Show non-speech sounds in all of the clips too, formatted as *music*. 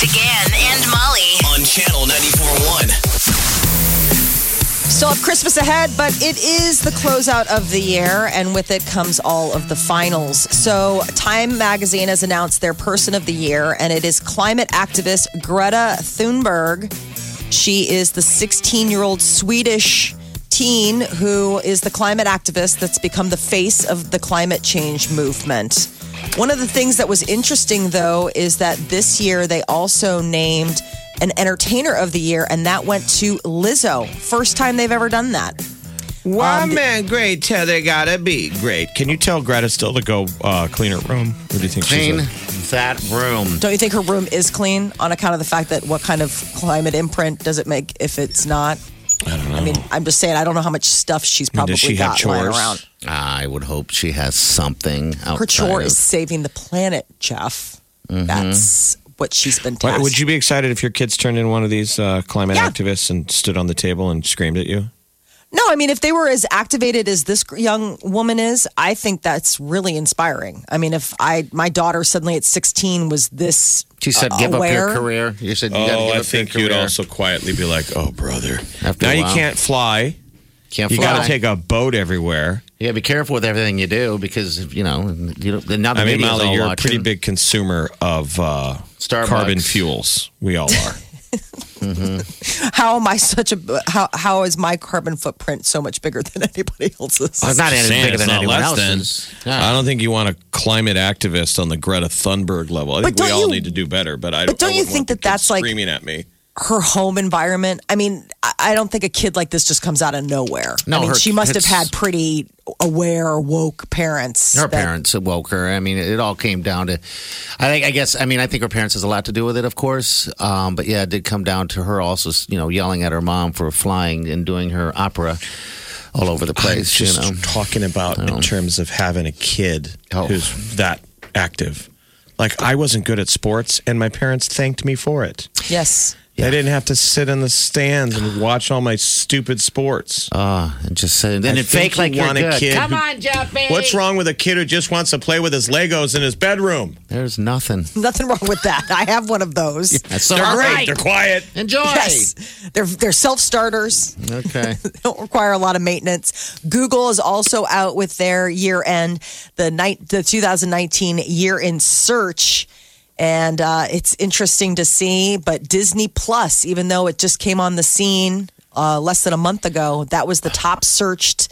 With Big and Molly. on Channel 94.1. Still have Christmas ahead, but it is the closeout of the year, and with it comes all of the finals. So, Time Magazine has announced their Person of the Year, and it is climate activist Greta Thunberg. She is the 16 year old Swedish teen who is the climate activist that's become the face of the climate change movement. One of the things that was interesting, though, is that this year they also named an entertainer of the year, and that went to Lizzo. First time they've ever done that. Why, Um, man, great. Tell they gotta be great. Can you tell Greta still to go uh, clean her room? Or do you think Clean she's that room. Don't you think her room is clean on account of the fact that what kind of climate imprint does it make if it's not? Mean, I'm just saying, I don't know how much stuff she's mean, probably does she have got lying chores? around. I would hope she has something outside Her chore of- is saving the planet, Jeff. That's what she's been Why- tasked. would you be excited if your kids turned in one of these uh, climate Yeah. activists and stood on the table and screamed at you? No, I mean, if they were as activated as this young woman is, I think that's really inspiring. I mean, if I my daughter suddenly at 16 was this She said, uh, "Give aware, up your career." You said, you gotta Oh, give I up think your you'd also quietly be like, "Oh, brother, After now you can't fly. can't You got to take a boat everywhere." Yeah, be careful with everything you do because you know you don't, now the I mean, Molly, you're a pretty big consumer of uh, Starbucks. carbon fuels. We all are. *laughs* Mm-hmm. *laughs* how am I such a how how is my carbon footprint so much bigger than anybody else's? Oh, it's not any bigger than anyone less than. else's. Yeah. I don't think you want a climate activist on the Greta Thunberg level. I think we all you- need to do better. But I but don't I you think that that's kids like- screaming at me? Her home environment. I mean, I I don't think a kid like this just comes out of nowhere. No, I mean, her- she must have had pretty aware, woke parents. her that- parents woke her. I mean, it all came down to. I think. I guess. I mean, I think her parents has a lot to do with it, of course. Um, but yeah, it did come down to her also, you know, yelling at her mom for flying and doing her opera all over the I'm place. just you know, talking about in terms of having a kid Oh. who's that active. Like I wasn't good at sports, and my parents thanked me for it. Yes. I didn't have to sit in the stands and watch all my stupid sports. uh, and just say, then I it think fake like you you're want a kid Come who- on, Jeffy. What's wrong with a kid who just wants to play with his Legos in his bedroom? There's nothing. *laughs* Nothing wrong with that. I have one of those. That's so They're great. right. They're quiet. Enjoy. Yes. They're they're self starters. Okay. *laughs* don't require a lot of maintenance. Google is also out with their year end, the night the 2019 year in search. And uh, it's interesting to see, but Disney Plus, even though it just came on the scene uh, less than a month ago, that was the top searched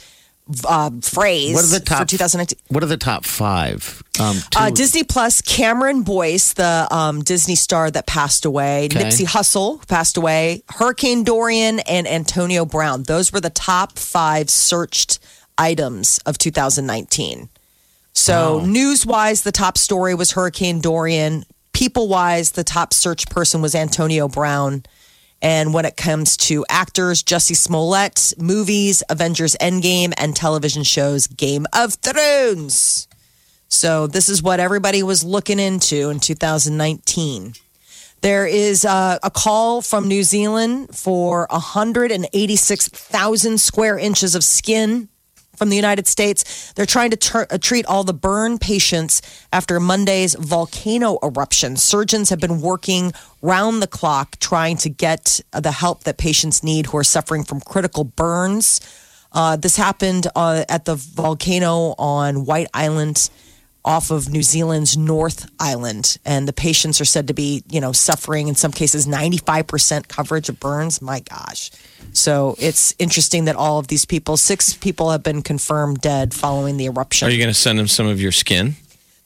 uh, phrase What are the top for 2019. What are the top five? Um, Uh, Disney Plus, Cameron Boyce, the um, Disney star that passed away, Okay. Nipsey Hussle passed away, Hurricane Dorian, and Antonio Brown. Those were the top five searched items of 2019. So, news wise, the top story was Hurricane Dorian. People wise, the top search person was Antonio Brown. And when it comes to actors, Jussie Smollett, movies, Avengers Endgame, and television shows, Game of Thrones. So this is what everybody was looking into in 2019. There is uh, a call from New Zealand for 186,000 square inches of skin from the United States. They're trying to tur- uh, treat all the burn patients after Monday's volcano eruption. Surgeons have been working round the clock trying to get uh, the help that patients need who are suffering from critical burns. Uh, this happened uh, at the volcano on White Island off of New Zealand's North Island. And the patients are said to be, you know, suffering in some cases 95% coverage of burns. My gosh. So it's interesting that all of these people, six people have been confirmed dead following the eruption. Are you going to send them some of your skin?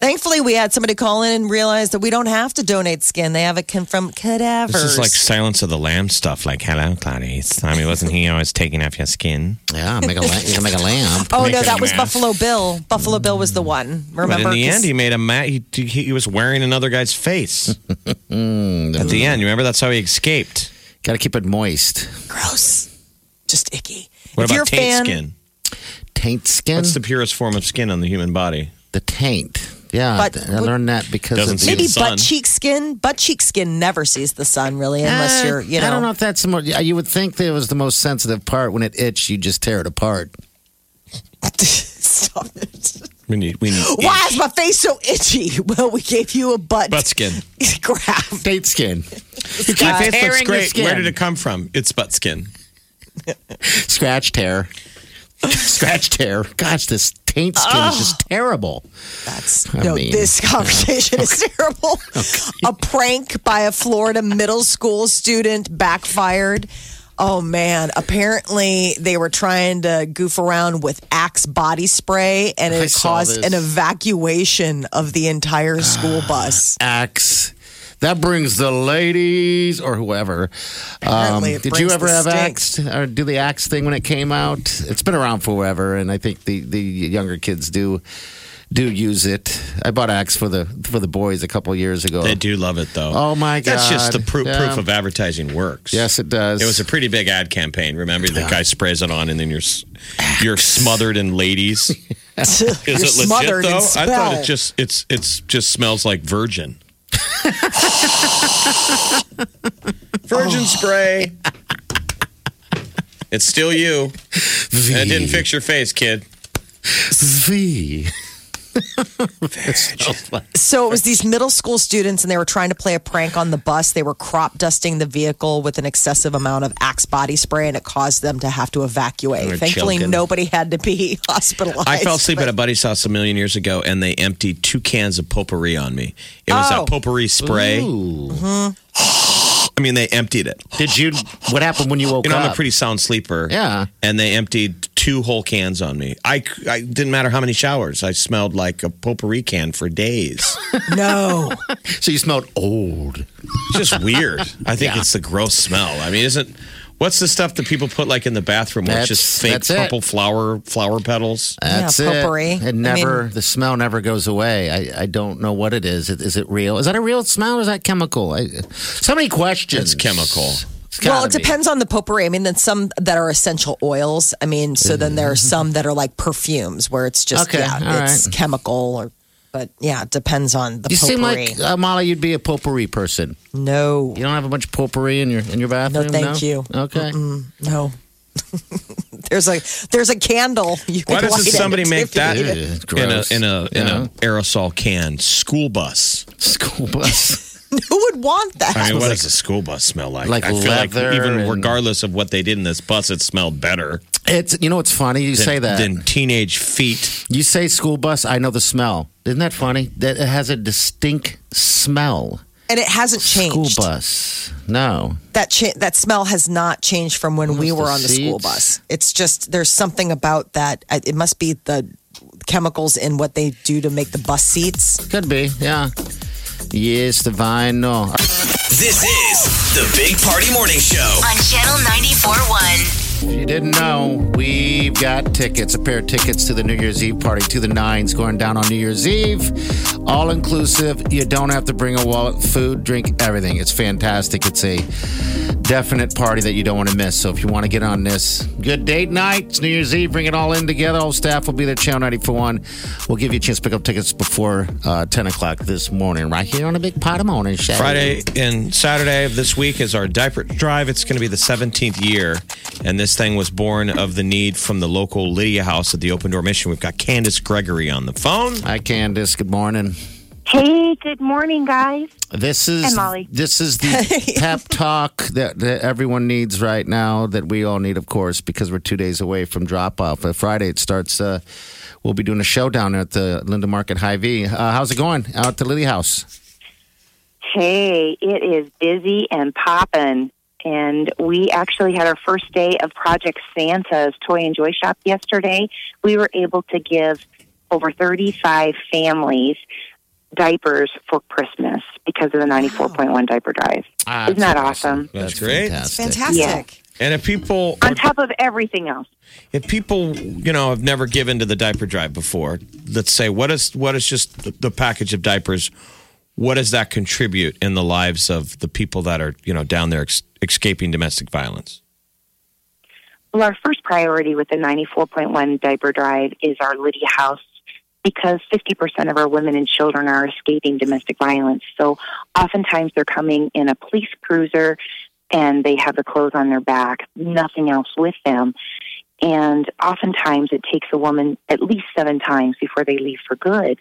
Thankfully, we had somebody call in and realize that we don't have to donate skin. They have it con- from cadavers. This is like Silence of the Lamb stuff. Like, hello, Clarice. I mean, wasn't he always taking off your skin? Yeah, make a la- you can make a lamb. Oh Make no, that was mess. Buffalo Bill. Buffalo Bill was the one. Remember? But in the end, he made a mat. He, he he was wearing another guy's face. *laughs* Hmm. At the end, you remember that's how he escaped. Got to keep it moist. gross, just icky. What if about taint fan, skin? Taint skin. What's the purest form of skin on the human body? the taint? Yeah, But I learned that because of the, maybe the butt cheek skin. Butt cheek skin never sees the sun really, unless Eh, you're, you know. I don't know if that's the more. You would think that it was the most sensitive part. When it itched, you just tear it apart. *laughs* Stop it. We need we need Why is my face so itchy? *laughs* Well, we gave you a butt, butt skin. *laughs* graft. Taint skin. You keep My face tearing looks great. skin. Where did it come from? It's butt skin. *laughs* Scratch tear. Scratch tear. Gosh, this taint skin is just terrible. That's I no. mean, this conversation is terrible. A prank by a Florida middle school student backfired. Oh man! Apparently, they were trying to goof around with Axe body spray, and it saw caused an evacuation of the entire school bus. Axe. That brings the ladies or whoever. Um, did you ever have. Axe or do the Axe thing when it came out? It's been around forever, and I think the, the younger kids do do use it. I bought Axe for the for the boys a couple years ago. They do love it though. Oh, my god! That's just the God. proof, Yeah. proof of advertising works. Yes, it does. It was a pretty big ad campaign. Remember, the guy sprays it on, and then you're s- you're smothered in ladies. *laughs* Is You're it legit smothered though? I thought it just it's it's just smells like virgin. *laughs* virgin oh. spray. It's still you. And it didn't fix your face, kid. V. It So it was these middle school students, and they were trying to play a prank on the bus. They were crop dusting the vehicle with an excessive amount of Axe body spray, and it caused them to have to evacuate. They were Thankfully, choking. nobody had to be *laughs* hospitalized. I fell asleep but- at a buddy's house a million years ago, and they emptied two cans of potpourri on me. It was Oh. a potpourri spray. Ooh. Mm-hmm. *gasps* *laughs* I mean, they emptied it. Did you? What happened when you woke You know, up? I'm a pretty sound sleeper. Yeah. And they emptied two whole cans on me. I, I didn't matter how many showers. I smelled like a potpourri can for days. *laughs* No. so you smelled old. It's just weird. I think Yeah. it's the gross smell. I mean, isn't what's the stuff that people put like in the bathroom where it's That's- just fake that's it. purple flower flower petals? That's Yeah, it. potpourri. It I never. mean- the smell never goes away. I, I don't know what it is. Is it real? Is that a real smell? or Is that chemical? I, so many questions. It's chemical. It's Well, gotta it be. depends on the potpourri. I mean, then some that are essential oils. I mean, so then there are mm-hmm. some that are like perfumes where it's just Okay, yeah, all it's right. chemical or. But yeah, it depends on the You potpourri. seem like uh, Molly. You'd be a potpourri person. no, You don't have a bunch of potpourri in your in your bathroom. No, thank you. Okay. no. *laughs* there's a there's a candle. *laughs* You Why doesn't it somebody make that. Ew, in a in a in Yeah. a aerosol can? School bus. School bus. *laughs* Who would want that? I mean, what like- does a school bus smell like? Like I feel like leather even and- regardless of what they did in this bus, it smelled better it's you know what's funny. You than, say that. than teenage feet. You say school bus. I know the smell. Isn't that funny? That it has a distinct smell. and it hasn't changed. School bus. No. That cha- that smell has not changed from when we were the on the school bus. It's just there's something about that. It must be the chemicals in what they do to make the bus seats. Could be. Yeah. Yes, the no This is the Big Party Morning Show. On Channel 94.1. If you didn't know, we've got tickets, a pair of tickets to the New Year's Eve party to the Nines going down on New Year's Eve. All inclusive. You don't have to bring a wallet, food, drink, everything. It's fantastic. It's a definite party that you don't want to miss. So if you want to get on this, good date night. It's New Year's Eve. Bring it all in together. All staff will be there, Channel 941. We'll give you a chance to pick up tickets before uh, 10 o'clock this morning, right here on a Big Party Morning Show. Friday and Saturday of this week is our diaper drive. It's going to be the 17th year. And this thing was born of the need from the local Lydia House at the Open Door Mission. We've got Candace Gregory on the phone. Hi, Candace. Good morning. Hey, good morning, guys. This is Molly. this is the *laughs* pep talk that, that everyone needs right now. That we all need, of course, because we're two days away from drop off. Uh, Friday it starts. Uh, we'll be doing a showdown at the Linden Market Hy-Vee. Uh, how's it going out at the Lydia House? Hey, it is busy and popping. And we actually had our first day of Project Santa's Toy and Joy Shop yesterday. We were able to give over 35 families diapers for Christmas because of the 94.1 diaper drive. Ah, Isn't that that's awesome? That's great. Fantastic. Fantastic. And if people On top of everything else. if people you know have never given to the diaper drive before, let's say what is what is just the, the package of diapers? What does that contribute in the lives of the people that are you know down there ex- escaping domestic violence? Well, our first priority with the 94.1 diaper drive is our Lydia House because 50% of our women and children are escaping domestic violence. So oftentimes they're coming in a police cruiser and they have the clothes on their back, nothing else with them. And oftentimes it takes a woman at least seven times before they leave for good.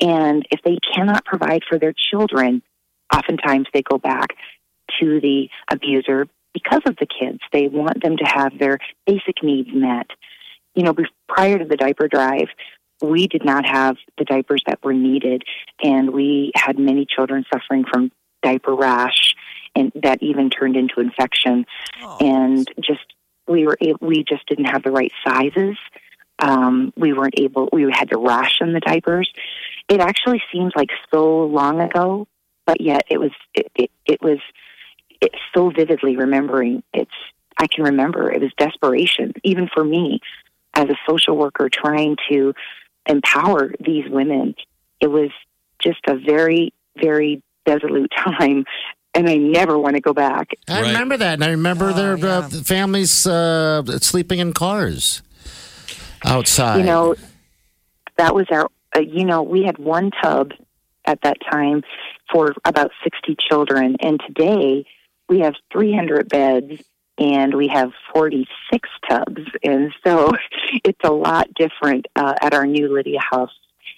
And if they cannot provide for their children, oftentimes they go back to the abuser because of the kids. They want them to have their basic needs met. You know, prior to the diaper drive, we did not have the diapers that were needed, and we had many children suffering from diaper rash, and that even turned into infection. And just we were we just didn't have the right sizes. Um, we weren't able. We had to ration the diapers. It actually seems like so long ago, but yet it was. It, it, it was. It's so vividly remembering. It's. I can remember. It was desperation, even for me, as a social worker trying to empower these women. It was just a very, very desolate *laughs* time, and I never want to go back. I Right. remember that, and I remember their yeah. uh, families uh, sleeping in cars outside. you know, that was our, uh, you know, we had one tub at that time for about 60 children. And today we have 300 beds and we have 46 tubs. And so *laughs* it's a lot different uh, at our new Lydia house.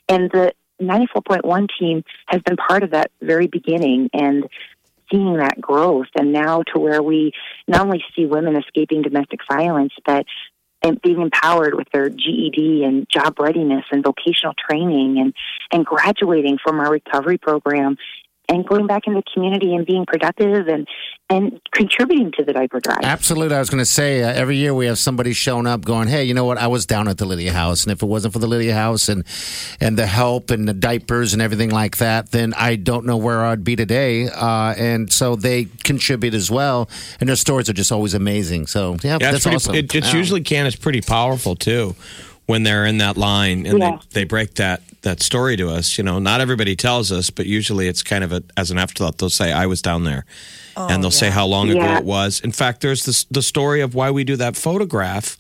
And the 94.1 team has been part of that very beginning and seeing that growth. And now to where we not only see women escaping domestic violence, but and being empowered with their GED and job readiness and vocational training and, and graduating from our recovery program and going back in the community and being productive and, and contributing to the diaper drive. Absolutely. I was going to say, uh, every year we have somebody showing up going, hey, you know what? I was down at the Lydia House. And if it wasn't for the Lydia House and, and the help and the diapers and everything like that, then I don't know where I'd be today. Uh, and so they contribute as well. And their stories are just always amazing. So, yeah, Yeah, that's pretty, awesome. it, it's Wow. usually can is pretty powerful too when they're in that line and Yeah. they, they break that that story to us. You know, not everybody tells us, but usually it's kind of a, as an afterthought. They'll say, "I was down there," oh, and they'll say how long ago Yeah. it was. In fact, there's this the story of why we do that photograph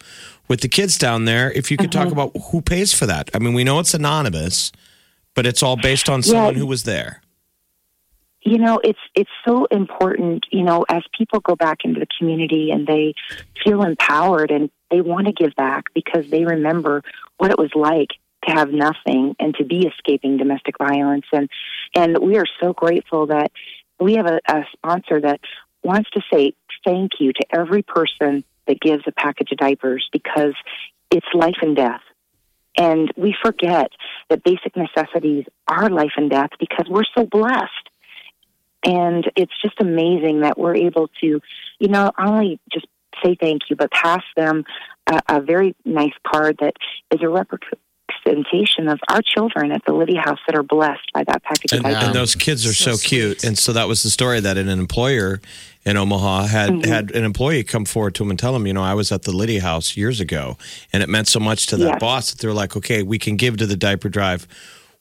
with the kids down there. If you could talk uh-huh. about who pays for that, I mean, we know it's anonymous, but it's all based on someone who was there. you know it's it's so important you know as people go back into the community and they feel empowered and they want to give back because they remember what it was like to have nothing and to be escaping domestic violence. And and we are so grateful that we have a, a sponsor that wants to say thank you to every person that gives a package of diapers because it's life and death. And we forget that basic necessities are life and death because we're so blessed. And it's just amazing that we're able to, you know, only just say thank you, but pass them a, a very nice card that is a representation of our children at the Lydia House that are blessed by that package And, of and those kids are so, cute. And so that was the story that an employer in Omaha had Mm-hmm. had an employee come forward to him and tell him, you know, I was at the Lydia House years ago, and it meant so much to that Yes. boss that they're like, okay, we can give to the diaper drive.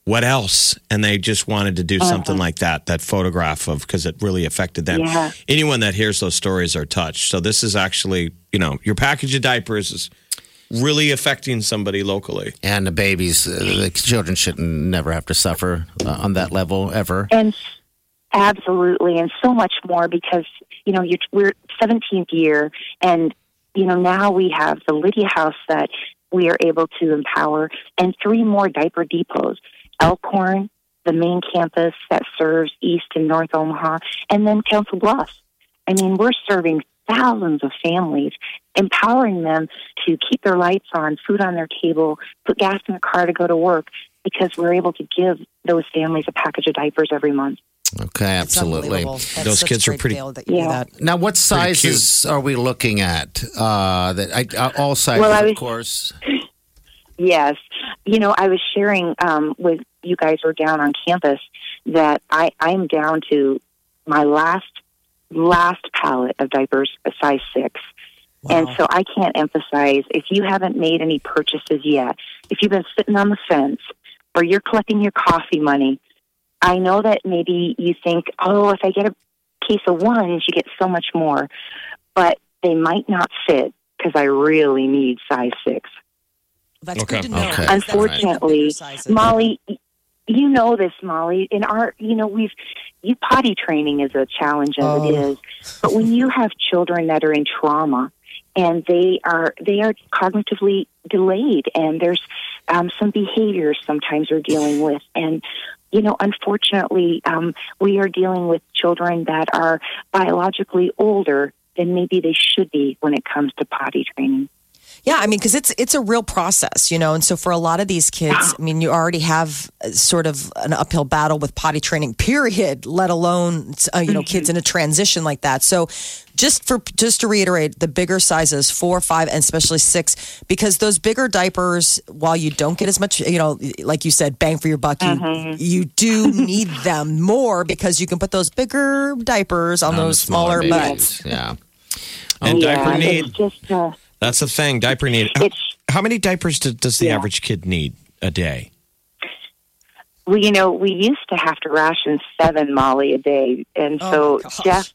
What else? And they just wanted to do something like that, that photograph of because it really affected them. Uh-huh. Yeah. Anyone that hears those stories are touched. So this is actually, you know, your package of diapers is really affecting somebody locally. And the babies, uh, the children shouldn't never have to suffer uh, on that level ever. and absolutely, and so much more because you know you're, we're 17th year, and you know now we have the Lydia House that we are able to empower, and three more diaper depots: Elkhorn, the main campus that serves East and North Omaha, and then Council Bluffs. I mean, we're serving thousands of families, empowering them to keep their lights on, food on their table, put gas in the car to go to work, because we're able to give those families a package of diapers every month. Okay, absolutely. Those kids are pretty- that you Yeah. that. Now, what sizes are we looking at? Uh, that I, uh, all sizes, Well, I of course. *laughs* Yes, you know, I was sharing um, with you guys were down on campus that I I'm down to my last last pallet of diapers, a size six. And so I can't emphasize if you haven't made any purchases yet, if you've been sitting on the fence or you're collecting your coffee money, I know that maybe you think, oh, if I get a case of ones, you get so much more. But they might not fit because I really need size six. That's Okay. good to know. Okay. Unfortunately, bigger sizes. Molly, y- you know this, Molly. In our, you know, we've you potty training is a challenge as Oh. it is, but when you have children that are in trauma and they are they are cognitively delayed, and there's um, some behaviors sometimes we're dealing with, and you know, unfortunately, um, we are dealing with children that are biologically older than maybe they should be when it comes to potty training. Yeah, I mean, because it's it's a real process, you know, and so for a lot of these kids, I mean, you already have uh, sort of an uphill battle with potty training, period. Let alone uh, you know kids in a transition like that. So, just for just to reiterate, the bigger sizes four, five, and especially six, because those bigger diapers, while you don't get as much, you know, like you said, bang for your buck, you you do *laughs* need them more because you can put those bigger diapers on, On those smaller, babies. butts. Yeah. And yeah, diaper need. it's just. Uh, That's the thing. Diaper need. How, It's- how many diapers do, does the Yeah. average kid need a day? Well, you know, we used to have to ration seven Molly a day, and Oh, so my. Jeff,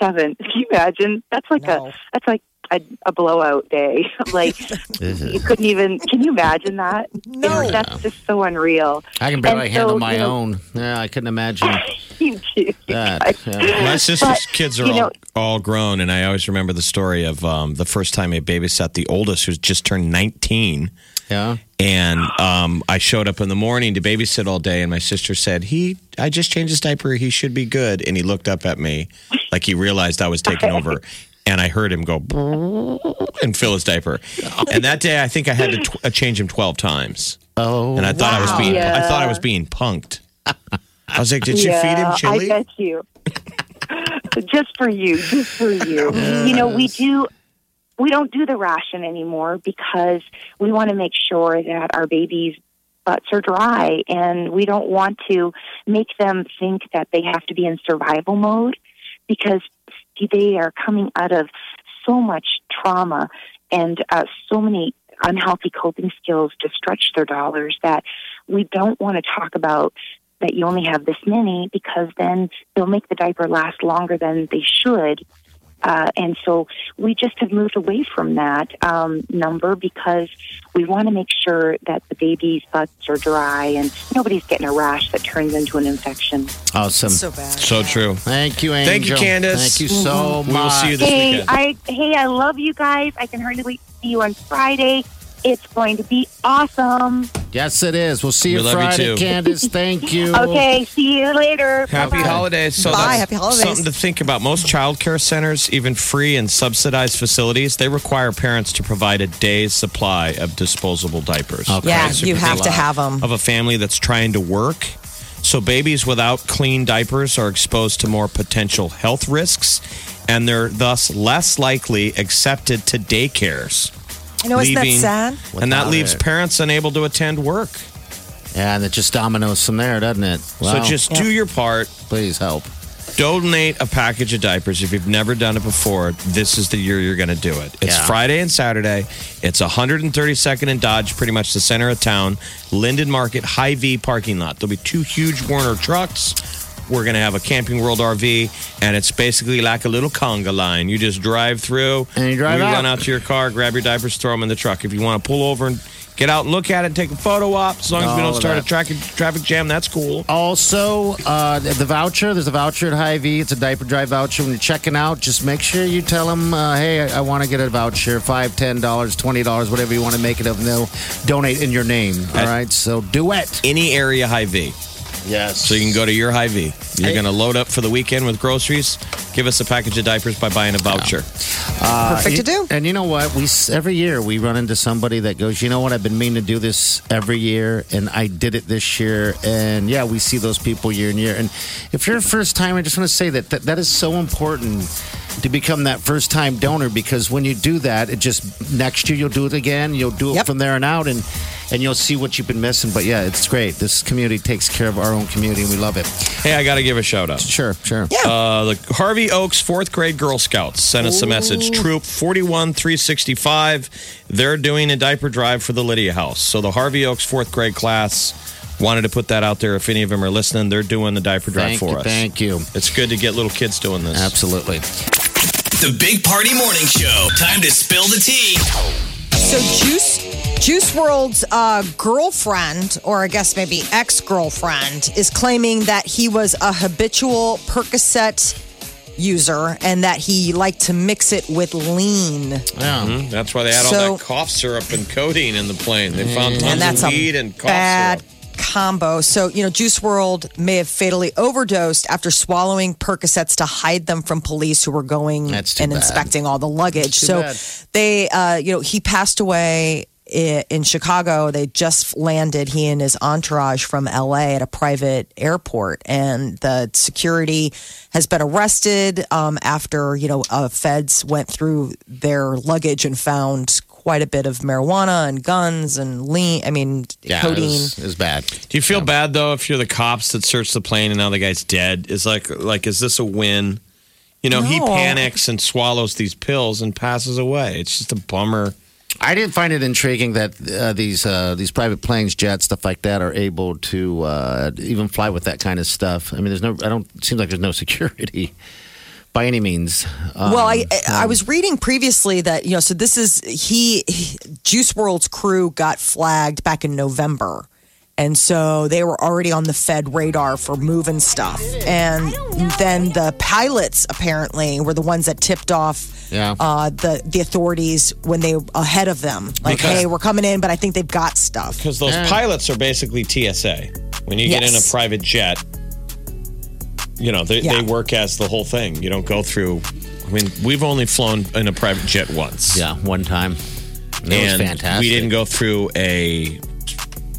seven. *laughs* Can you imagine? That's like No. a that's like a, a blowout day. *laughs* like *laughs* you couldn't even. Can you imagine that? No. that's just so unreal. I can barely And handle so, my you know- own. Yeah, I couldn't imagine *laughs* You do. that. Yeah. My sister's kids are all, know- all grown, and I always remember the story of um, the first time I babysat the oldest, who's just turned 19. yeah. And um, I showed up in the morning to babysit all day, and my sister said, "He, I just changed his diaper. He should be good." And he looked up at me like he realized I was taking over, and I heard him go and fill his diaper. And that day, I think I had to tw- uh, change him twelve times, Oh. and I thought I was being, I thought I was being punked. I was like, "Did you feed him chili?" I bet you. just for you, just for you. You know, we do. We don't do the ration anymore because we want to make sure that our babies' butts are dry, and we don't want to make them think that they have to be in survival mode because they are coming out of so much trauma and uh, so many unhealthy coping skills to stretch their dollars that we don't want to talk about that you only have this many because then they'll make the diaper last longer than they should. Uh, and so we just have moved away from that um, number because we want to make sure that the baby's butts are dry and nobody's getting a rash that turns into an infection. Awesome. So bad. So true. Thank you, Angel. Thank you, Candace. Thank you so We much. will see you this hey, weekend. I hey, I love you guys. I can hardly wait to see you on Friday. It's going to be awesome. Yes, it is. We'll see you We love you Friday, too. Candace. Thank *laughs* you. Okay, see you later. Happy Bye-bye. holidays. So Bye. that's Happy holidays. something to think about. Most childcare centers, even free and subsidized facilities, they require parents to provide a day's supply of disposable diapers. Okay. Yeah, So you have to have them. Of a family that's trying to work. So babies without clean diapers are exposed to more potential health risks, and they're thus less likely accepted to daycares. You know, isn't that leaving- sad? and that Without leaves it. parents unable to attend work. Yeah, and it just dominoes from there, doesn't it? Wow. So just do your part. please help. donate a package of diapers if you've never done it before this is the year you're going to do it it's Yeah. friday and saturday it's 132nd and dodge pretty much the center of town linden market Hy-Vee parking lot there'll be two huge Werner trucks we're going to have a camping world rv and it's basically like a little conga line you just drive through And you drive out. run out to your car grab your diapers throw them in the truck if you want to pull over and get out and look at it and take a photo op as long as we don't start a that. traffic, traffic jam that's cool Also, uh, the voucher, there's a voucher at Hy-Vee. It's a diaper drive voucher. When you're checking out, just make sure you tell them, uh, hey, I, I want to get a voucher, $5, $10, $20, whatever you want to make it of. And they'll donate in your name. All right? So do it. any area Hy-Vee Yes. So you can go to your Hy-Vee. You're Hey. going to load up for the weekend with groceries. Give us a package of diapers by buying a voucher. Uh, Perfect to do. And you know what? We s- every year we run into somebody that goes, you know what? I've been meaning to do this every year, and I did it this year. And yeah, we see those people year and year. And if you're a first time, I just want to say that that, that is so important to become that first time donor because when you do that, it just next year you'll do it again. You'll do it Yep. from there and out, and and you'll see what you've been missing. But yeah, it's great. This community takes care of our own community, and we love it. Hey, I got to give a shout out. Sure, sure. Yeah. Uh, the Harvey Oaks fourth grade Girl Scouts sent us a message. Troop 41 365. They're doing a diaper drive for the Lydia House. So the Harvey Oaks fourth grade class wanted to put that out there. If any of them are listening, they're doing the diaper drive Thank for you, us. thank you. It's good to get little kids doing this. Absolutely. The Big Party Morning Show. Time to spill the tea. So Juice Juice WRLD's uh, girlfriend, or I guess maybe ex-girlfriend, is claiming that he was a habitual Percocet user and that he liked to mix it with lean. Yeah. That's why they had all that cough syrup and codeine in the plane. They found tons and that's of a weed and cough bad syrup. Combo. So, you know, Juice WRLD may have fatally overdosed after swallowing Percocets to hide them from police who were going and bad. inspecting all the luggage. So bad. they, uh, you know, he passed away in Chicago. They just landed, he and his entourage from LA at a private airport. And the security has been arrested um, after, you know, uh, feds went through their luggage and found quite a bit of marijuana and guns and lean, I mean, Yeah, codeine. It was, it was bad. Do you feel bad though if you're the cops that search the plane and now the guy's dead? Is like like is this a win? You know, he panics and swallows these pills and passes away. It's just a bummer. I didn't find it intriguing that uh, these uh, these private planes, jets, stuff like that, are able to uh, even fly with that kind of stuff. I mean, there's no. I don't. It seems like there's no *laughs* security by any means. Um, well, I I was reading previously that you know, so this is he, he Juice WRLD's crew got flagged back in November, and so they were already on the Fed radar for moving stuff, and then the pilots apparently were the ones that tipped off. Yeah. Uh, the the authorities when they were ahead of them, like, Because- hey, we're coming in, but I think they've got stuff. Because those pilots are basically TSA. When you get in a private jet, you know, they, Yeah. they work as the whole thing. You don't go through. I mean, we've only flown in a private jet once. yeah, one time. It and was fantastic. we didn't go through a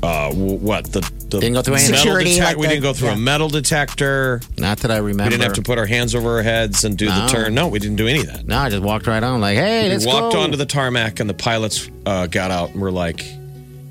uh, what the, the Didn't go through any- metal Security, detec- like we the- didn't go through yeah. a metal detector. Not that I remember. We didn't have to put our hands over our heads and do the turn. No, we didn't do any of that. No, I just walked right on. Like, hey, let's we walked go. onto the tarmac and the pilots uh, got out and were like,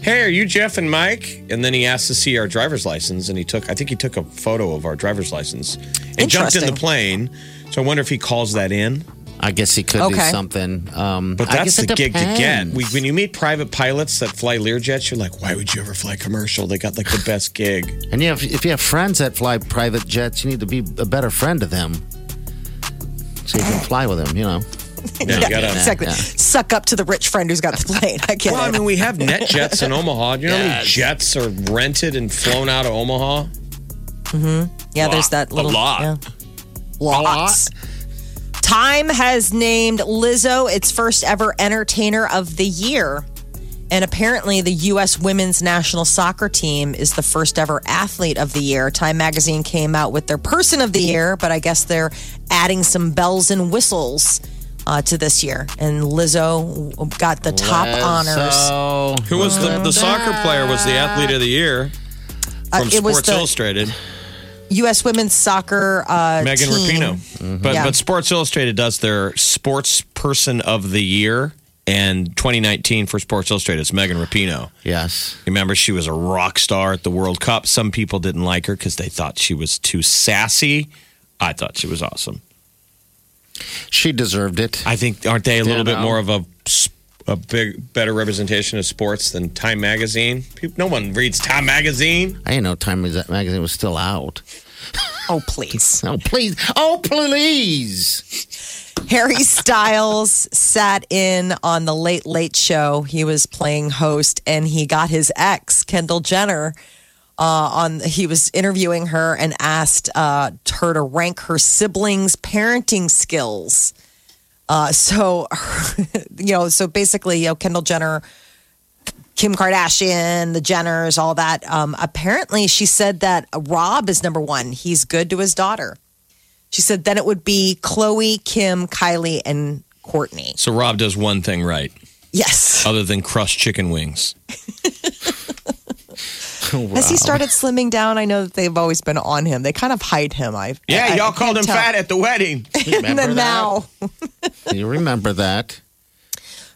"Hey, are you Jeff and Mike?" And then he asked to see our driver's license, and he took. I think he took a photo of our driver's license and jumped in the plane. So I wonder if he calls that in. I guess he could do Okay. something. Um, But I that's guess the it gig to get. depends. We, when you meet private pilots that fly Learjets, you're like, "Why would you ever fly commercial?" They got like the best *sighs* gig. And you have, if you have friends that fly private jets, you need to be a better friend to them. So you can fly with them, you know. *laughs* Yeah, you gotta. exactly. yeah. Suck up to the rich friend who's got the plane. I get Well, I it. mean, we have *laughs* NetJets in Omaha. Do you know how many Yes. jets are rented and flown out of Omaha? Mhm. Yeah, there's that A little lot. yeah. Lots. Time has named Lizzo its first ever entertainer of the year. And apparently, the U.S. women's national soccer team is the first ever athlete of the year. Time magazine came out with their person of the year, but I guess they're adding some bells and whistles uh, to this year. And Lizzo got the top honors. Who was the, the soccer player? Was the athlete of the year Uh, from it was Sports the Illustrated? U.S. women's soccer uh, Megan team. Rapinoe. But Yeah. but Sports Illustrated does their Sports Person of the Year, and 2019 for Sports Illustrated is Megan Rapinoe. yes. Remember, she was a rock star at the World Cup. Some people didn't like her because they thought she was too sassy. I thought she was awesome. She deserved it. I think aren't they a little bit know. more of a a big better representation of sports than Time Magazine? People, no one reads Time Magazine. I didn't know Time Magazine was still out. Oh, please. *laughs* Oh, please. Oh, please. Harry Styles sat in on the Late Late Show. He was playing host, and he got his ex Kendall Jenner uh, on. He was interviewing her and asked uh, her to rank her siblings' parenting skills. Uh, so, *laughs* you know, so basically, you know, Kendall Jenner. Kim Kardashian, the Jenners, all that. Um, apparently, she said that Rob is number one. He's good to his daughter. She said then it would be Khloé, Kim, Kylie, and Kourtney. So Rob does one thing right, Yes. other than crushed chicken wings. *laughs* *laughs* Has he started slimming down? I know that they've always been on him. They kind of hide him. I Yeah, I- I y'all called him tell. fat at the wedding. *laughs* And then now, *laughs* You remember that?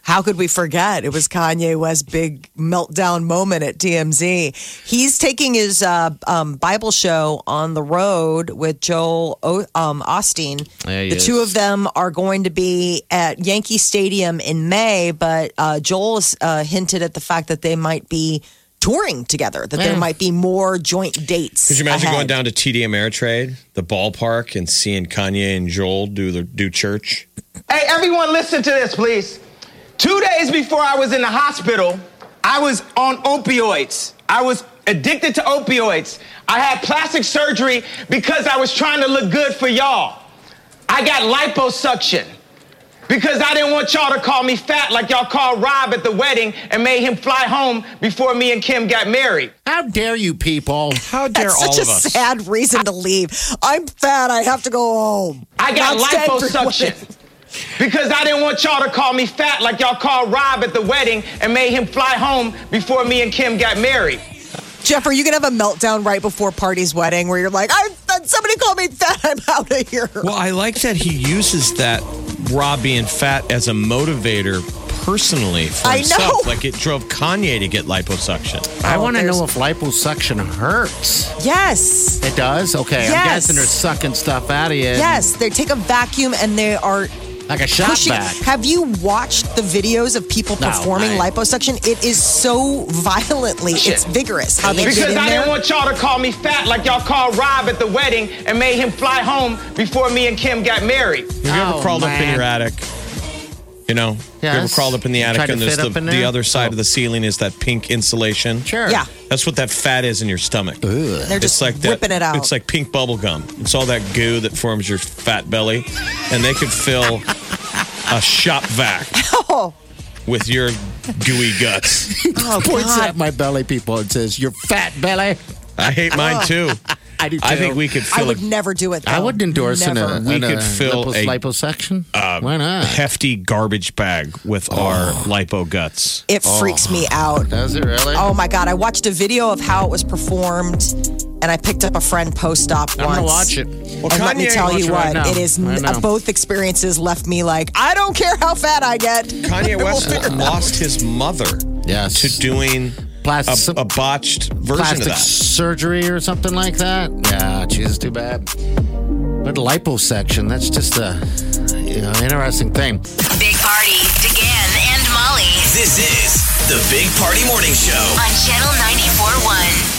How could we forget? It was Kanye West's big meltdown moment at TMZ. He's taking his uh, um, Bible show on the road with Joel o- um, Osteen. Yeah, he the two of them are going to be at Yankee Stadium in May, but uh, Joel uh, hinted at the fact that they might be touring together, that there might be more joint dates. Could you imagine ahead. going down to TD Ameritrade, the ballpark, and seeing Kanye and Joel do the do church? Hey, everyone, listen to this, please. Two days before I was in the hospital, I was on opioids. I was addicted to opioids. I had plastic surgery because I was trying to look good for y'all. I got liposuction because I didn't want y'all to call me fat like y'all called Rob at the wedding and made him fly home before me and Kim got married. How dare you people? How dare That's all such of a us? sad reason to leave. I'm fat. I have to go home. I got Not liposuction because I didn't want y'all to call me fat like y'all called Rob at the wedding and made him fly home before me and Kim got married. Jeff, are you gonna have a meltdown right before Party's wedding where you're like, I somebody called me fat. I'm out of here. Well, I like that he uses that Rob being fat as a motivator personally for I himself. know. Like it drove Kanye to get liposuction. I oh, want to know if liposuction hurts. Yes. It does? Okay. I'm guessing they're sucking stuff out of you. Yes, they take a vacuum and they are Like a shot pushing. back. Have you watched the videos of people No, performing I- liposuction? It is so violently, it's vigorous how they Because get in I there. didn't want y'all to call me fat like y'all called Rob at the wedding and made him fly home before me and Kim got married. Have you ever Oh, crawled up in your attic? You know, you ever crawled up in the attic and there's the, up the there? other side Oh. of the oh. ceiling is that pink insulation. Sure. yeah, That's what that fat is in your stomach. they're It's just like that, whipping it out. It's like pink bubble gum. It's all that goo that forms your fat belly, and they could fill a shop vac *laughs* oh, with your gooey guts. *laughs* oh Points God. at my belly, people, and says, "Your fat belly." I hate mine oh. too. *laughs* I do. Too. I think we could I would a never do it. Though. I wouldn't endorse in Never. a, We could a fill lipos- a- liposuction. Uh, Why not? hefty garbage bag with oh. our lipo guts. It freaks me oh. out. Does it really? Oh my god! I watched a video of how it was performed, and I picked up a friend post-op I'm once. gonna watch it. Well, and let me tell you it what, right it is. I uh, both experiences left me like, I don't care how fat I get. Kanye *laughs* West lost his mother Yes. to doing Plastic- a, a botched version plastic of that. surgery or something like that. Yeah, geez, too bad. But liposuction, that's just a you know, interesting thing. Big Party, DeGan and Molly This is the Big Party Morning Show. on Channel 94.1.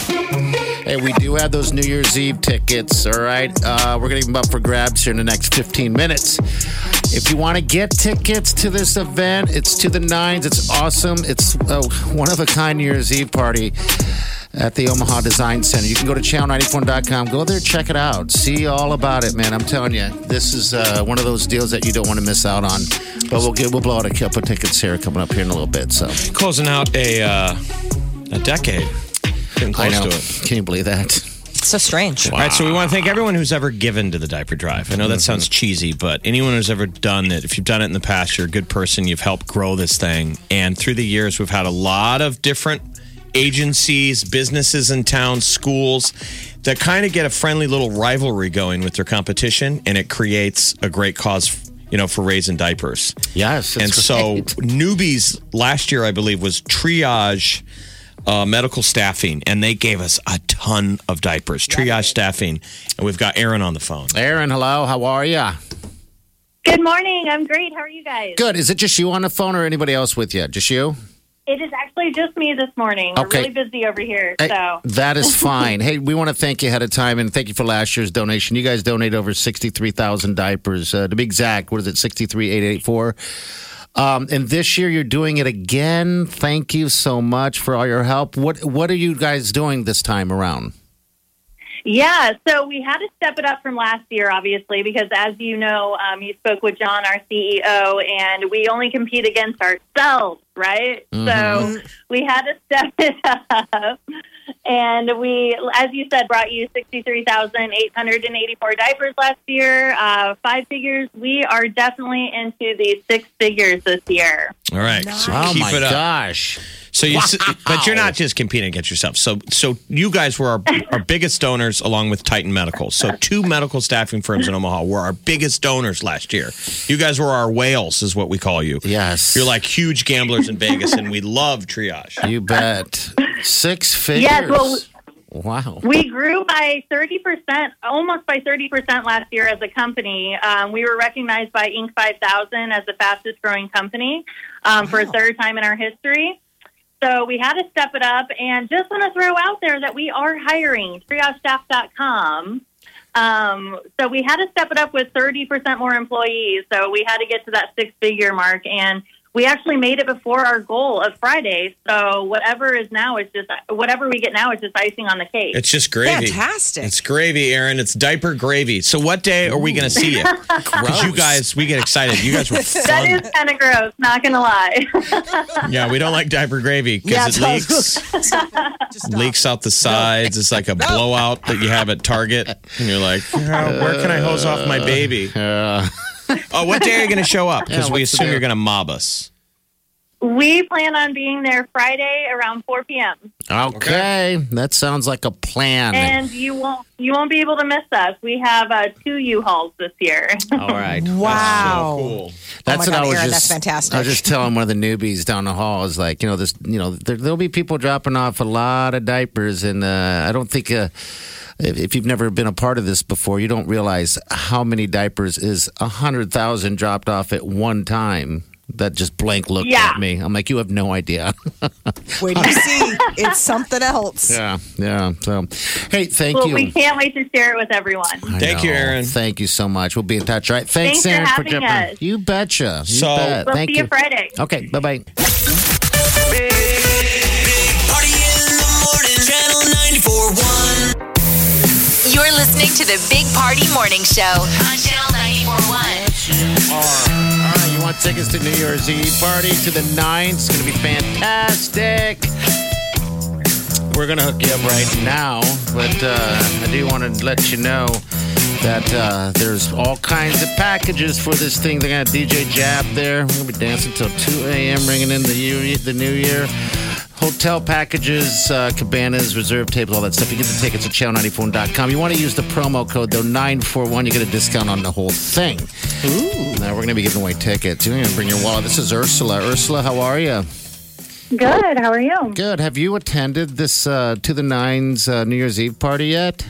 Hey, we do have those New Year's Eve tickets, all right? Uh, we're going to them up for grabs here in the next 15 minutes. If you want to get tickets to this event, it's to the nines. It's awesome. It's a one of a kind New Year's Eve party at the Omaha Design Center. You can go to channel94.com. Go there, check it out. See all about it, man. I'm telling you, this is uh, one of those deals that you don't want to miss out on. But we'll get we'll blow out a couple tickets here coming up here in a little bit. So Closing out a uh, a decade. Getting I know. to it. Can you believe that? So strange. All right, so we want to thank everyone who's ever given to the diaper drive. I know that sounds cheesy, but anyone who's ever done it, if you've done it in the past, you're a good person. You've helped grow this thing. And through the years, we've had a lot of different agencies, businesses in town, schools that kind of get a friendly little rivalry going with their competition, and it creates a great cause, you know, for raising diapers. Yes. and so right. newbies last year, I believe, was triage uh, medical staffing, and they gave us a ton of diapers. Triage staffing, and we've got Erin on the phone. Erin, hello. How are you? Good morning. I'm great. How are you guys? Good. Is it just you on the phone or anybody else with you? Just you? It is actually just me this morning. We're Okay. really busy over here. Hey, So that is *laughs* fine. hey, we want to thank you ahead of time and thank you for last year's donation. You guys donated over 63,000 diapers. Uh, to be exact, what is it, 63,884? Um, and this year you're doing it again. Thank you so much for all your help. What What are you guys doing this time around? yeah, so we had to step it up from last year, obviously, because as you know, um, you spoke with John, our CEO, and we only compete against ourselves. right? Mm-hmm. So we had to *laughs* step it up. And we, as you said, brought you 63,884 diapers last year, uh, five figures. We are definitely into the six figures this year. All right. So Oh keep my it up. gosh. So you, Wow. but you're not just competing against yourself. So, so you guys were our, our biggest donors, along with Titan Medical. So, two medical staffing firms in Omaha were our biggest donors last year. You guys were our whales, is what we call you. Yes. You're like huge gamblers in Vegas, and we love triage. You bet. Six figures. Yes, well- wow. We grew by 30%, almost by 30% last year as a company. Um, we were recognized by Inc. 5000 as the fastest growing company um, for a third time in our history. So we had to step it up and just want to throw out there that we are hiring triagestaff.com. Um, so we had to step it up with 30% more employees. So we had to get to that six figure mark and we actually made it before our goal of Friday. So whatever is now is just whatever we get now is just icing on the cake. It's just gravy. Fantastic. It's gravy, Erin. It's diaper gravy. So, what day are we going to see you? *laughs* Because you guys, we get excited. You guys were *laughs* That fun. is kind of gross, not gonna lie. *laughs* Yeah, we don't like diaper gravy because Yeah, it leaks. leaks out the sides. It's like a blowout that you have at Target, and you're like, "Oh, where can I hose off my baby? Uh, Oh, what day are you going to show up? Because Yeah, we assume you're going to mob us. we plan on being there Friday around 4 p.m. okay. That sounds like a plan. and you won't you won't be able to miss us. We have uh, two U-Hauls this year. All right. Wow. *laughs* That's So cool. That's Oh my what God, I was Erin, just. that's fantastic. I was just telling one of the newbies down the hall is like, you know, this, you know, there, there'll be people dropping off a lot of diapers, and uh, I don't think. Uh, if if you've never been a part of this before, you don't realize how many diapers is a hundred thousand dropped off at one time. That just blank looked Yeah. at me. I'm like, you have no idea. *laughs* Wait till you see. It's something else. *laughs* yeah, yeah. So, hey, thank well, you. we can't wait to share it with everyone. I Thank you, know. Erin. Thank you so much. We'll be in touch. right? Thanks, Thanks for Erin, having jumping. us. You betcha. You So- bet. We'll Thank see you Friday. Okay. Bye bye. You're listening to the Big Party Morning Show on Channel 941. All right. You want tickets to New Year's Eve party to the nine? It's going to be fantastic. We're going to hook you up right now, but uh, I do want to let you know that uh, there's all kinds of packages for this thing. To have DJ Jab there. We're to be dancing till 2 a.m., ringing in the, year, the new year. Hotel packages, uh, cabanas, reserve tables, all that stuff. You get the tickets at channel94.com. You want to use the promo code, though, 941. You get a discount on the whole thing. Ooh. Now we're going to be giving away tickets. You're going to bring your wallet. This is Ursula. Ursula, how are you? Good. How are you? Good. Have you attended this uh, To the Nines uh, New Year's Eve party yet?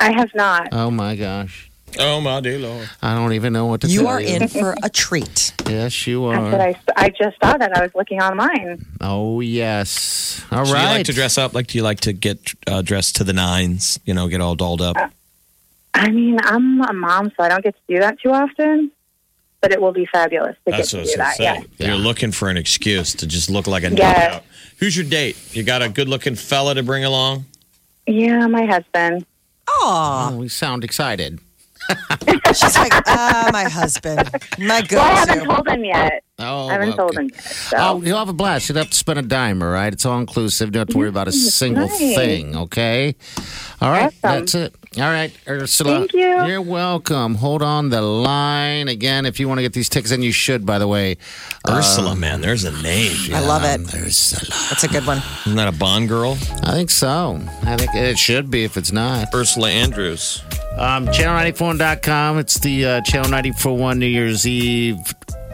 I have not. Oh, my gosh. Oh, my dear Lord. I don't even know what to You tell are you. in for a treat. Yes, you That's are. I, I just saw that. I was looking online. Oh, yes. All Do right. you like to dress up? Like, do you like to get uh, dressed to the nines? You know, get all dolled up? I mean, I'm a mom, so I don't get to do that too often. But it will be fabulous to That's get what I to was do that. to Yeah. You're looking for an excuse to just look like a Yes. knockout. Who's your date? You got a good looking fella to bring along? Yeah, my husband. Aw. Oh, we sound excited. *laughs* She's like, ah, my husband. My Well, I haven't go-to. told him yet. Oh, I haven't told him yet. So. Oh, you'll have a blast. You don't have to spend a dime, all right? It's all inclusive. You don't have to worry about a single nice. thing, okay? All right, Awesome. that's it. All right, Ursula. Thank you. You're welcome. Hold on the line. Again, if you want to get these tickets, and you should, by the way. Ursula, man, there's a name. I love it. Ursula. That's a good one. Isn't that a Bond girl? I think so. I think it should be if it's not. Ursula Andrews. Um, channel94.com. It's the uh, Channel 941 New Year's Eve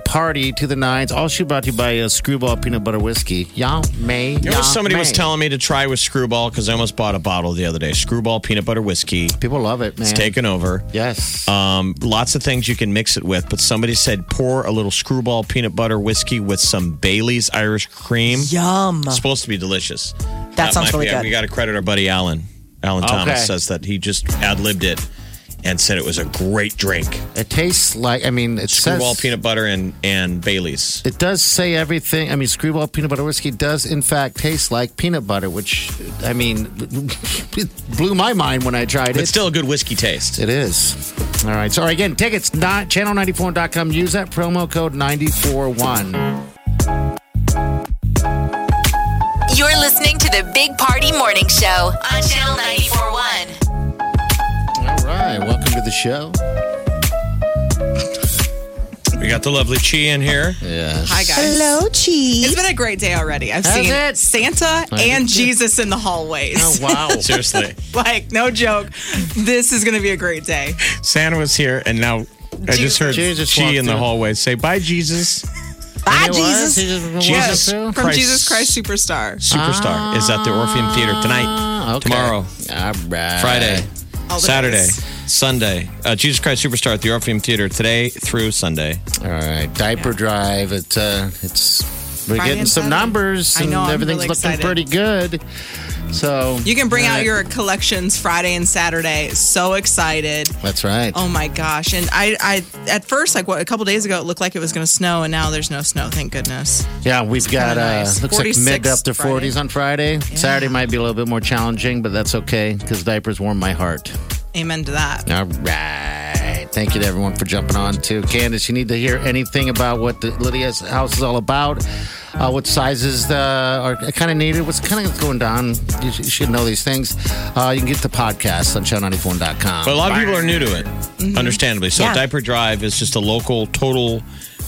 party to the nines. All should brought to you by uh, Screwball Peanut Butter Whiskey. Y'all may. You know, y'all somebody was telling me to try with Screwball because I almost bought a bottle the other day. Screwball peanut butter whiskey. People love it, man. It's taken over. Yes. Um, lots of things you can mix it with, but somebody said pour a little Screwball peanut butter whiskey with some Bailey's Irish cream. Yum. It's supposed to be delicious. That sounds really be- good. We got to credit our buddy Alan. Alan Okay. Thomas says that he just ad libbed it and said it was a great drink. It tastes like, I mean, it Screwball says, peanut butter and, and Bailey's. It does say everything. I mean, Screwball Peanut Butter Whiskey does, in fact, taste like peanut butter, which, I mean, it *laughs* blew my mind when I tried it. It's still a good whiskey taste. It is. All right. So, again, tickets, not channel94.com. Use that promo code 941. You're listening to the Big Party Morning Show on Channel 941. All right, welcome to the show. We got the lovely Chi in here. Yes. Hi, guys. Hello, Chi. It's been a great day already. I've Has seen it? Santa and Jesus in the hallways. Oh wow. *laughs* Seriously. like, no joke. This is going to be a great day. Santa was here, and now I just heard Jesus Chi walked in the through. hallway say, Bye, Jesus. Bye, It was? Jesus. He just walked Jesus through? From Christ. Jesus Christ Superstar. Superstar is at the Orpheum Theater tonight, Ah, okay. tomorrow, All right. Friday, All the Saturday, days. Sunday. Uh, Jesus Christ Superstar at the Orpheum Theater today through Sunday. All right. Diaper drive. It's uh, it's we're Friday getting some Saturday. numbers, I and know, I'm everything's really looking excited. pretty good. So You can bring all out right. your collections Friday and Saturday. So excited. That's right. Oh my gosh. And I, I at first, like what, a couple days ago, it looked like it was going to snow, and now there's no snow. Thank goodness. Yeah, we've got kinda uh, nice. looks like mid up to Friday. 40s on Friday. Saturday might be a little bit more challenging, but that's okay because diapers warm my heart. Amen to that. All right. Thank you to everyone for jumping on too. Candace, you need to hear anything about what the Lydia's house is all about, uh, what sizes uh, are kind of needed, what's kind of going down. You, sh- you should know these things. Uh, you can get the podcast on channel94.com. But a lot of people are new to it, understandably. So Yeah. Diaper Drive is just a local total.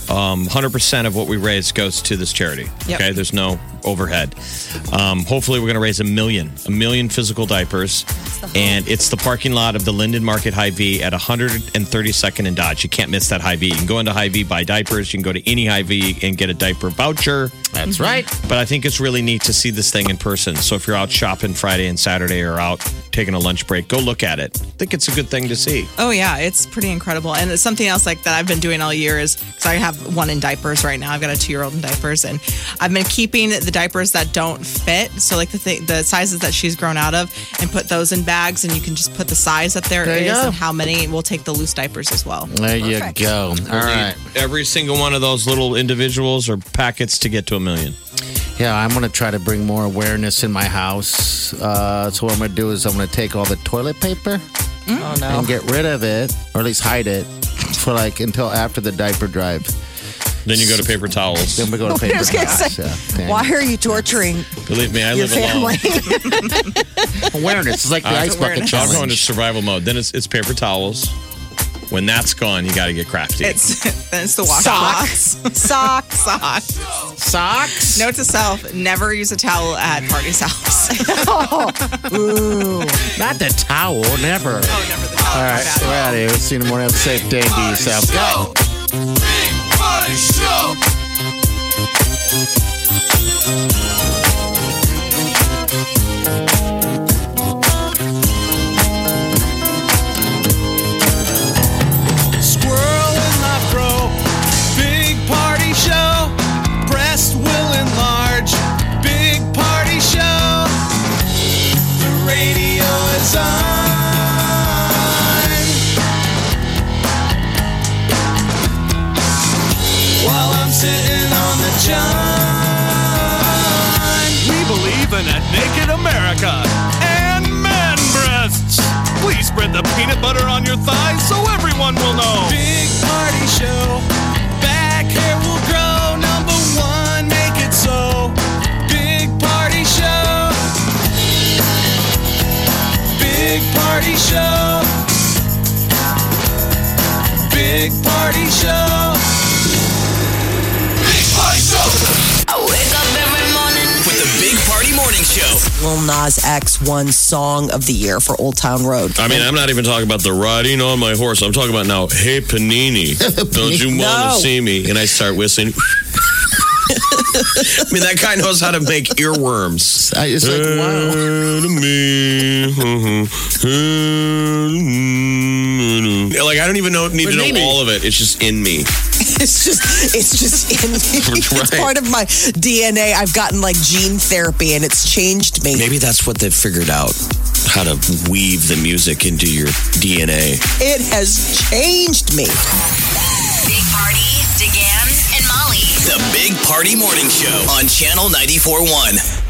Um, 100% of what we raise goes to this charity. Yep. Okay, there's no overhead. Um, hopefully, we're going to raise a million, a million physical diapers, and it's the parking lot of the Linden Market Hy-Vee at 132nd and Dodge. You can't miss that Hy-Vee. You can go into Hy-Vee buy diapers. You can go to any Hy-Vee and get a diaper voucher. That's right. But I think it's really neat to see this thing in person. So if you're out shopping Friday and Saturday or out taking a lunch break, go look at it. I think it's a good thing to see. Oh yeah, it's pretty incredible. And it's something else like that I've been doing all year is because I have one in diapers right now. I've got a two year old in diapers, and I've been keeping the diapers that don't fit. So like the th- the sizes that she's grown out of, and put those in bags, and you can just put the size that there There you is go. and how many. We'll take the loose diapers as well. There you go. All right. Every single one of those little individuals or packets to get to a million. Yeah, I'm going to try to bring more awareness in my house. Uh, so what I'm going to do is I'm going to take all the toilet paper Oh, no. and get rid of it, or at least hide it, for like until after the diaper drive. Then you go to paper towels. Then we go to paper. *laughs* I was going to towels. say, Yeah, why are you torturing Believe me, I your live alone. family? *laughs* awareness is like the Uh, ice bucket awareness. So I'm going challenge. to survival mode. Then it's, it's paper towels. When that's gone, you got to get crafty. It's *laughs* then it's the washcloths. Socks. Socks. Socks. Note to self: never use a towel at party's house. Not the towel. Never. oh, never the towel. All right, we're out of here. We'll see you in the morning. Have a safe day. Be yourself. Go. Show. Your thighs Lil Nas X won Song of the Year for Old Town Road. I mean, I'm not even talking about the riding on my horse. I'm talking about now, hey, Panini, *laughs* don't you want No. to see me? And I start whistling. *laughs* I mean, that guy knows how to make earworms. I- It's like, wow. Yeah, uh-huh. uh-huh. Like I don't even know need to Panini. know all of it. It's just in me. It's just, it's just *laughs* in me. It's part of my DNA. I've gotten like gene therapy and it's changed me. Maybe that's what they've figured out how to weave the music into your DNA. It has changed me. Big Party, DeGan, and Molly. The Big Party Morning Show on Channel 94.1.